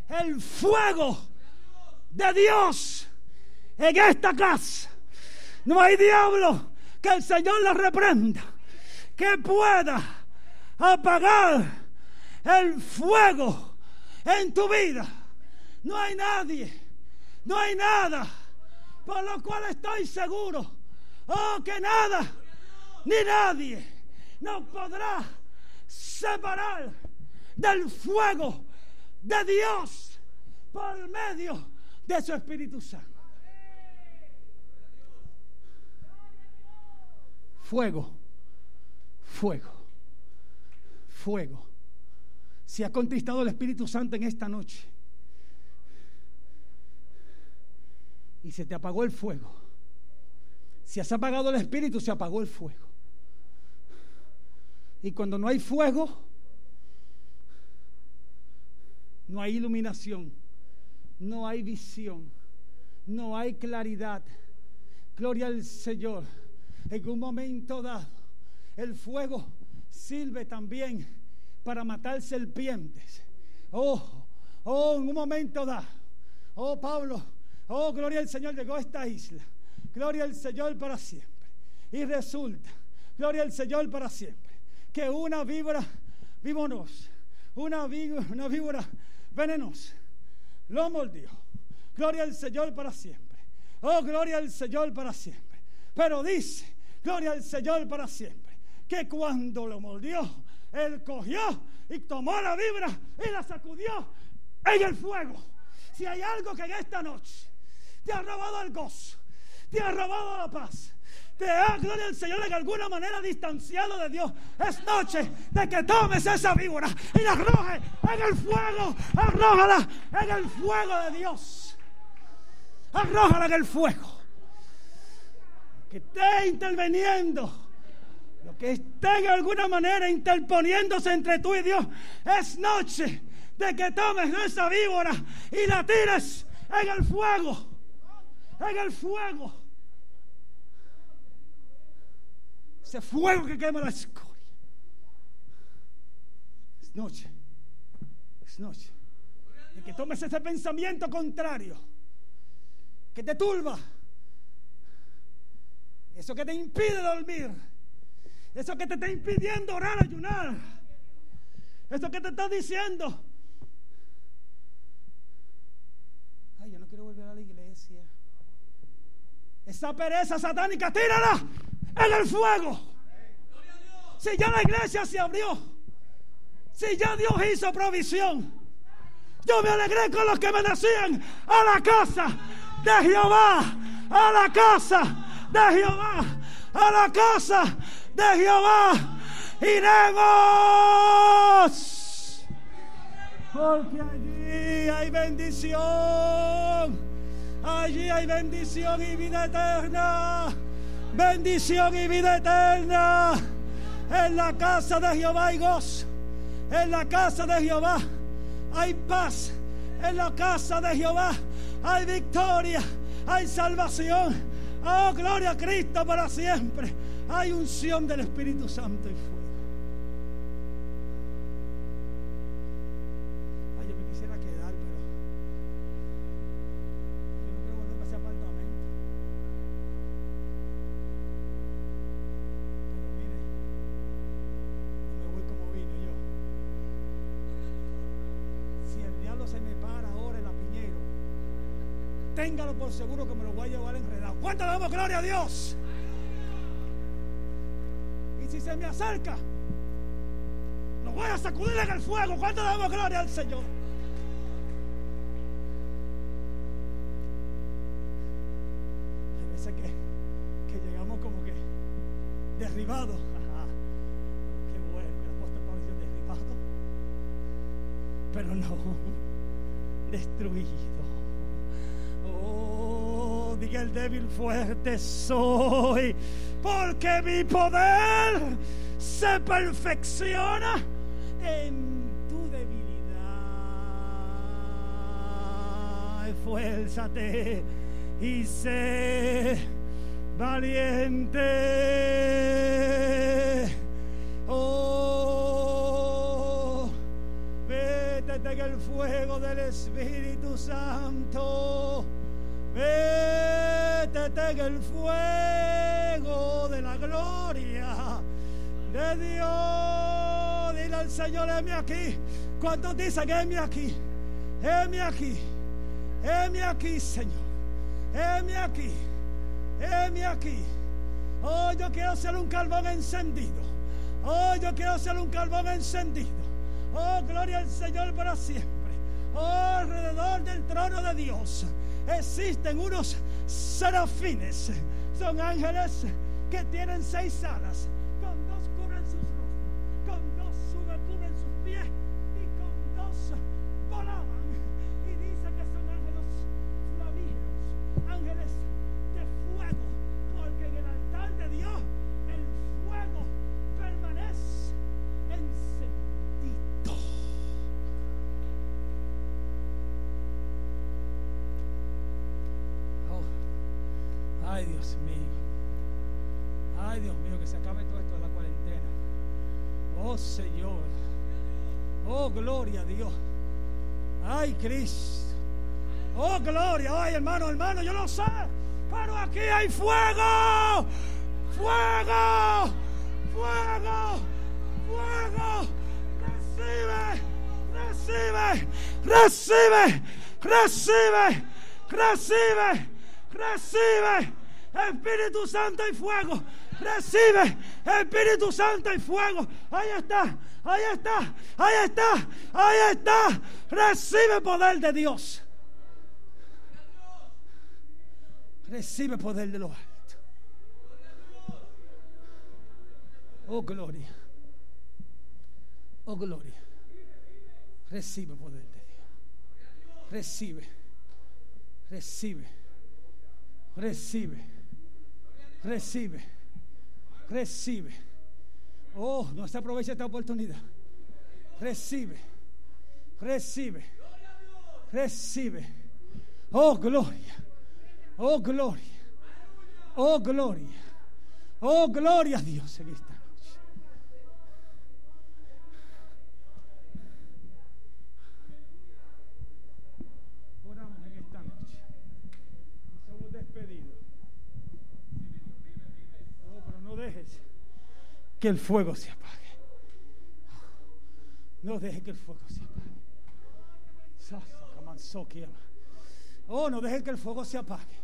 el fuego de Dios en esta casa. No hay diablo que el Señor le reprenda que pueda apagar el fuego en tu vida. No hay nadie, no hay nada por lo cual estoy seguro, oh, que nada ni nadie nos podrá separar del fuego de Dios por medio de su Espíritu Santo. Fuego, fuego, fuego. Si ha contristado el Espíritu Santo en esta noche y se te apagó el fuego, si has apagado el Espíritu, se apagó el fuego. Y cuando no hay fuego, no hay iluminación, no hay visión, no hay claridad. Gloria al Señor. En un momento dado, el fuego sirve también para matar serpientes. Oh, oh, en un momento dado. Oh, Pablo, oh, gloria al Señor, llegó a esta isla. Gloria al Señor para siempre. Y resulta, gloria al Señor para siempre que una víbora vímonos, una víbora, una víbora venenosa, lo mordió. Gloria al Señor para siempre. Oh, gloria al Señor para siempre. Pero dice, gloria al Señor para siempre, que cuando lo mordió, él cogió y tomó la vibra y la sacudió en el fuego. Si hay algo que en esta noche te ha robado el gozo, te ha robado la paz, te ha, gloria al Señor, de alguna manera distanciado de Dios. Es noche de que tomes esa víbora y la arrojes en el fuego. Arrójala en el fuego de Dios. Arrójala en el fuego. Que esté interviniendo. Lo que esté en alguna manera interponiéndose entre tú y Dios. Es noche de que tomes esa víbora y la tires en el fuego. En el fuego. ese fuego que quema la escoria. Es noche, es noche. De que tomes ese pensamiento contrario, que te turba, eso que te impide dormir, eso que te está impidiendo orar, ayunar, eso que te está diciendo. Ay, yo no quiero volver a la iglesia. Esa pereza satánica, tírala en el fuego. Si ya la iglesia se abrió, si ya Dios hizo provisión, yo me alegré con los que me decían a la casa de Jehová, a la casa de Jehová, a la casa de Jehová. Iremos. Porque allí hay bendición. Allí hay bendición y vida eterna bendición y vida eterna. En la casa de Jehová hay gozo. En la casa de Jehová hay paz. En la casa de Jehová hay victoria. Hay salvación. Oh, gloria a Cristo para siempre. Hay unción del Espíritu Santo y fuego. Seguro que me lo voy a llevar enredado. ¿Cuánto damos gloria a Dios? Y si se me acerca, lo voy a sacudir en el fuego. ¿Cuánto damos gloria al Señor? Hay veces que, que llegamos como que derribados. Qué bueno que el apóstol Pablo dice derribado. Pero no, destruido. Oh, diga el débil fuerte soy, porque mi poder se perfecciona en tu debilidad. Esfuérzate y sé valiente. Oh, métete en el fuego del Espíritu Santo. Métete en el fuego de la gloria de Dios. Dile al Señor, heme aquí. ¿Cuántos dicen, heme aquí? Heme aquí. Heme aquí, Señor. Heme aquí. Heme aquí. Oh, yo quiero ser un carbón encendido. Oh, yo quiero ser un carbón encendido. Oh, gloria al Señor para siempre. Oh, alrededor del trono de Dios existen unos serafines. Son ángeles que tienen seis alas. Con dos cubren sus rostros. Con dos cubren sus pies. Y con dos volaban. Y dice que son ángeles flamígeros. Ángeles de fuego. Porque en el altar de Dios el fuego permanece encendido. Oh, ay Dios mío. Ay Dios mío, que se acabe todo esto de la cuarentena. Oh Señor. Oh gloria a Dios. Ay Cristo. Oh gloria. Ay hermano, hermano, yo no sé. Pero aquí hay fuego. Fuego. Fuego. Fuego. Recibe. Recibe. Recibe. Recibe. Recibe. Recibe. Espíritu Santo y fuego. Recibe Espíritu Santo y fuego. Ahí está, ahí está, ahí está, ahí está. Recibe poder de Dios. Recibe poder de lo alto. Oh gloria. Oh gloria. Recibe poder de Dios. Recibe. Recibe. Recibe. Recibe. Recibe. Oh, no se aprovecha esta oportunidad. Recibe. Recibe. Recibe. Oh, gloria. Oh, gloria. Oh, gloria. Oh, gloria a Dios en esta que el fuego se apague. No dejes que el fuego se apague. Oh, no dejes que el fuego se apague.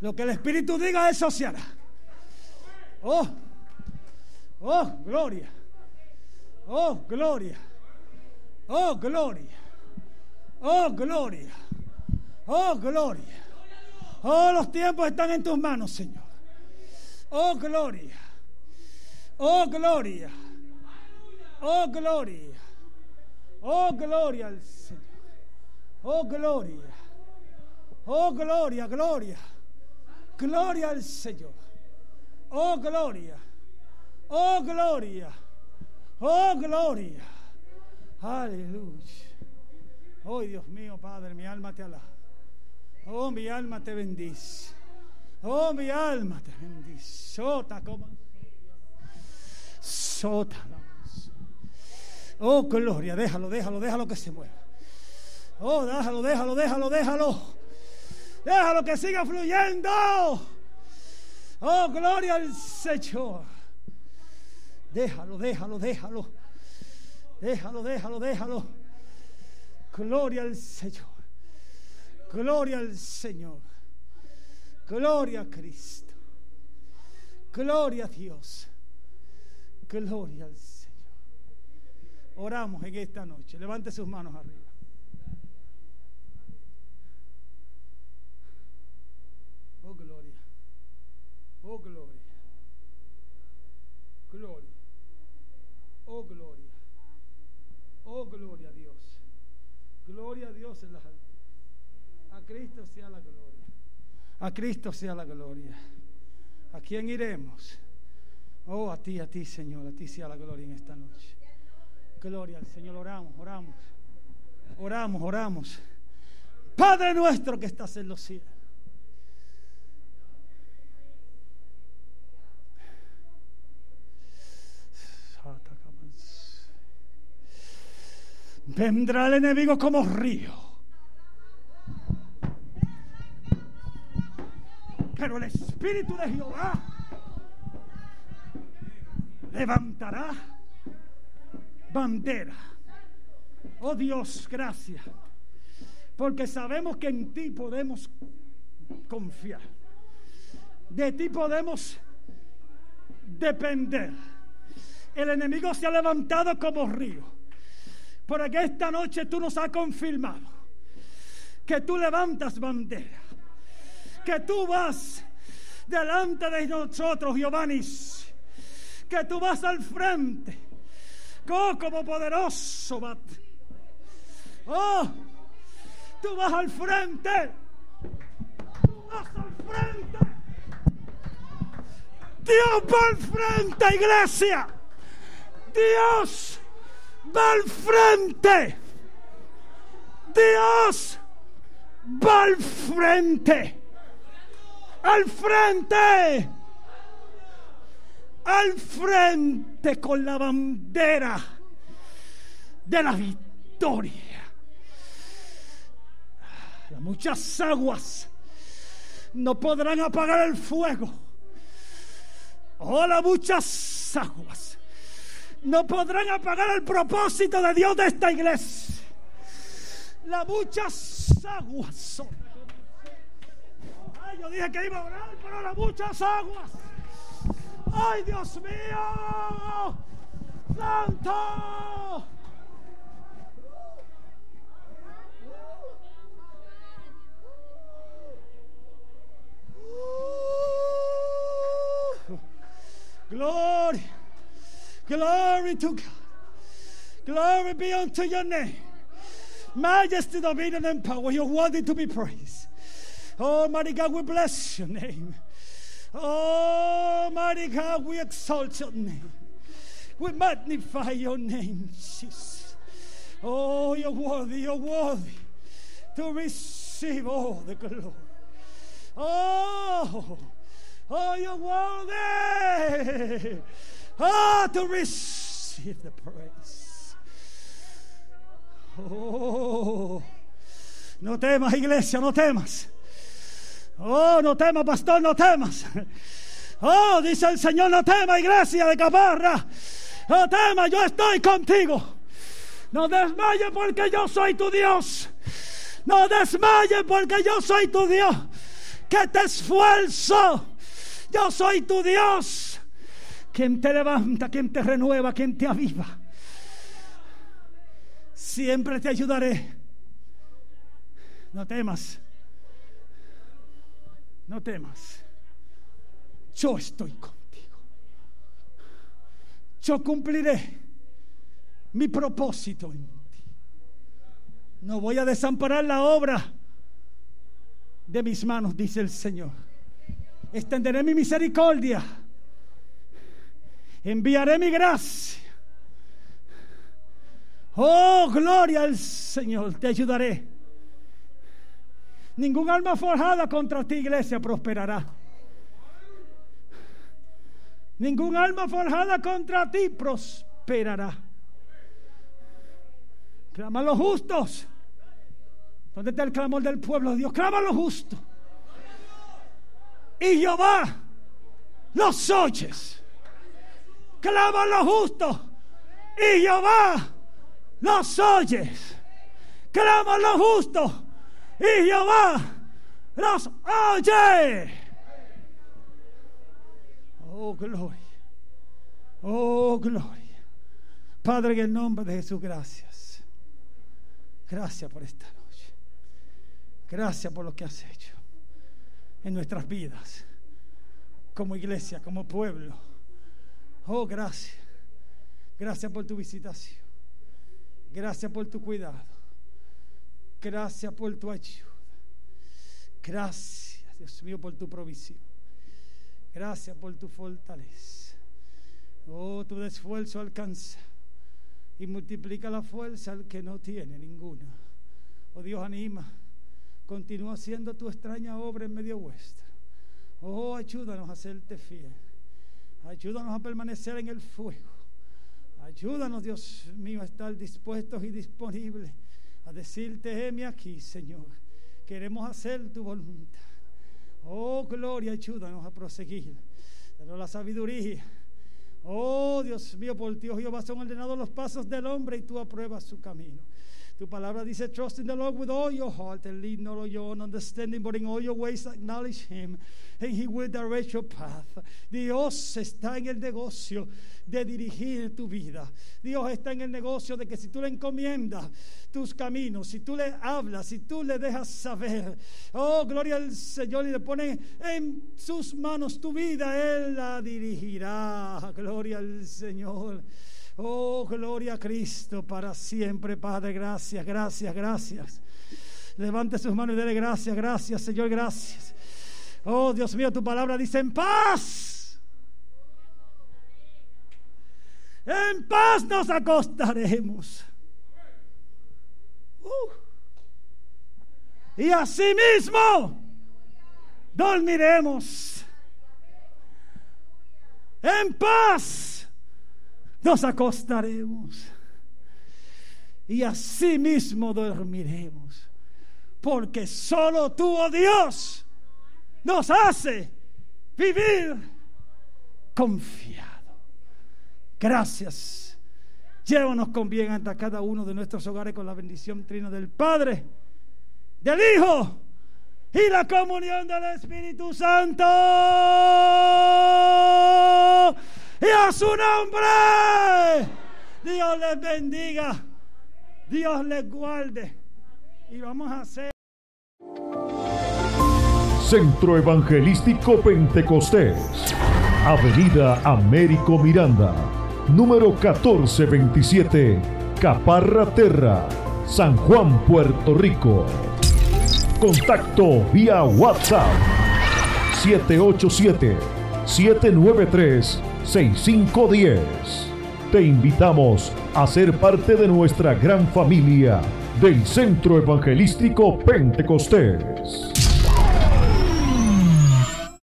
Lo que el Espíritu diga, eso se hará. Oh, oh, gloria. Oh, gloria. Oh, gloria. Oh, gloria. Oh, gloria. Oh, los tiempos están en tus manos, Señor. Oh, gloria. Oh, gloria. Oh, gloria. Oh, gloria al Señor. Oh, gloria. Oh, gloria, gloria. Gloria al Señor. Oh, gloria. Oh, gloria. Oh, gloria. Aleluya. Oh, Dios mío, Padre, mi alma te alaba. Oh, mi alma te bendice. Oh, mi alma te bendice. Sota como. Sota. Oh, gloria. Déjalo, déjalo, déjalo que se mueva. Oh, déjalo, déjalo, déjalo, déjalo. Déjalo que siga fluyendo. Oh, gloria al Señor. Déjalo, déjalo, déjalo. Déjalo, déjalo, déjalo. Gloria al Señor. Gloria al Señor. Gloria a Cristo. Gloria a Dios. Gloria al Señor. Oramos en esta noche. Levante sus manos arriba. Oh, gloria. Oh, gloria. Gloria. Oh, gloria. Oh, gloria a Dios. Gloria a Dios en las alturas. A Cristo sea la gloria. A Cristo sea la gloria. ¿A quién iremos? Oh, a ti, a ti, Señor. A ti sea la gloria en esta noche. Gloria al Señor. Oramos, oramos. Oramos, oramos. Padre nuestro que estás en los cielos. Vendrá el enemigo como río. Pero el Espíritu de Jehová levantará bandera. Oh Dios, gracias. Porque sabemos que en ti podemos confiar. De ti podemos depender. El enemigo se ha levantado como río porque esta noche tú nos has confirmado que tú levantas bandera, que tú vas delante de nosotros, Giovanni, que tú vas al frente, oh, como poderoso, oh, tú vas al frente, vas al frente, Dios va al frente, iglesia, Dios va al frente. Dios va al frente. Al frente. Al frente con la bandera de la victoria. Las muchas aguas no podrán apagar el fuego. Oh, las muchas aguas no podrán apagar el propósito de Dios de esta iglesia. Las muchas aguas son. Ay, yo dije que iba a orar, pero las muchas aguas. Ay, Dios mío. Santo. Gloria. Glory to God. Glory be unto your name. Majesty, dominion, and power. You're worthy to be praised. Almighty God, we bless your name. Almighty God, we exalt your name. We magnify your name, Jesus. Oh, you're worthy, you're worthy to receive all the glory. Oh, oh, you're worthy. Oh, to receive the praise. Oh, no temas, iglesia, no temas. Oh, no temas, pastor, no temas. Oh, dice el Señor, no temas, iglesia de Caparra. No temas, yo estoy contigo. No desmayes porque yo soy tu Dios. No desmayes porque yo soy tu Dios. Que te esfuerzo. Yo soy tu Dios quien te levanta, quien te renueva, quien te aviva. Siempre te ayudaré. No temas. No temas. Yo estoy contigo. Yo cumpliré mi propósito en ti. No voy a desamparar la obra de mis manos, dice el Señor. Extenderé mi misericordia enviaré mi gracia. Oh, gloria al Señor, te ayudaré. Ningún alma forjada contra ti, iglesia, prosperará. Ningún alma forjada contra ti prosperará. Clama a los justos. ¿Dónde está el clamor del pueblo de Dios? Clama a los justos. Y Jehová los oyes clama lo justo y Jehová los oye. Clama lo justo y Jehová los oye. Oh, gloria. Oh, gloria. Padre, en el nombre de Jesús, gracias. Gracias por esta noche. Gracias por lo que has hecho en nuestras vidas, como iglesia, como pueblo Oh, gracias. Gracias por tu visitación. Gracias por tu cuidado. Gracias por tu ayuda. Gracias, Dios mío, por tu provisión. Gracias por tu fortaleza. Oh, tu esfuerzo alcanza y multiplica la fuerza al que no tiene ninguna. Oh Dios, anima. Continúa haciendo tu extraña obra en medio vuestro. Oh, ayúdanos a hacerte fiel. Ayúdanos a permanecer en el fuego. Ayúdanos, Dios mío, a estar dispuestos y disponibles a decirte, heme aquí, Señor. Queremos hacer tu voluntad. Oh, gloria, ayúdanos a proseguir. Danos la sabiduría. Oh, Dios mío, por ti, oh Jehová, son ordenados los pasos del hombre y tú apruebas su camino. Tu palabra dice, trust in the Lord with all your heart and lean not your own understanding, but in all your ways acknowledge him and he will direct your path. Dios está en el negocio de dirigir tu vida. Dios está en el negocio de que si tú le encomiendas tus caminos, si tú le hablas, si tú le dejas saber, oh, gloria al Señor, y le pones en sus manos tu vida, Él la dirigirá. Gloria al Señor. Oh, gloria a Cristo para siempre, Padre. Gracias, gracias, gracias. Levante sus manos y dele gracias, gracias, Señor, gracias. Oh, Dios mío, tu palabra dice en paz. En paz nos acostaremos. Uh. Y asimismo dormiremos. En paz nos acostaremos y así mismo dormiremos. Porque solo tú, oh Dios, nos hace vivir confiado. Gracias. Llévanos con bien hasta cada uno de nuestros hogares con la bendición trina del Padre, del Hijo y la comunión del Espíritu Santo y a su nombre. Dios les bendiga. Dios les guarde. Y vamos a hacer. Centro Evangelístico Pentecostés. Avenida Américo Miranda. Número 1427. Caparra Terra. San Juan, Puerto Rico. Contacto vía WhatsApp. 787 793 6510. Te invitamos a ser parte de nuestra gran familia del Centro Evangelístico Pentecostés.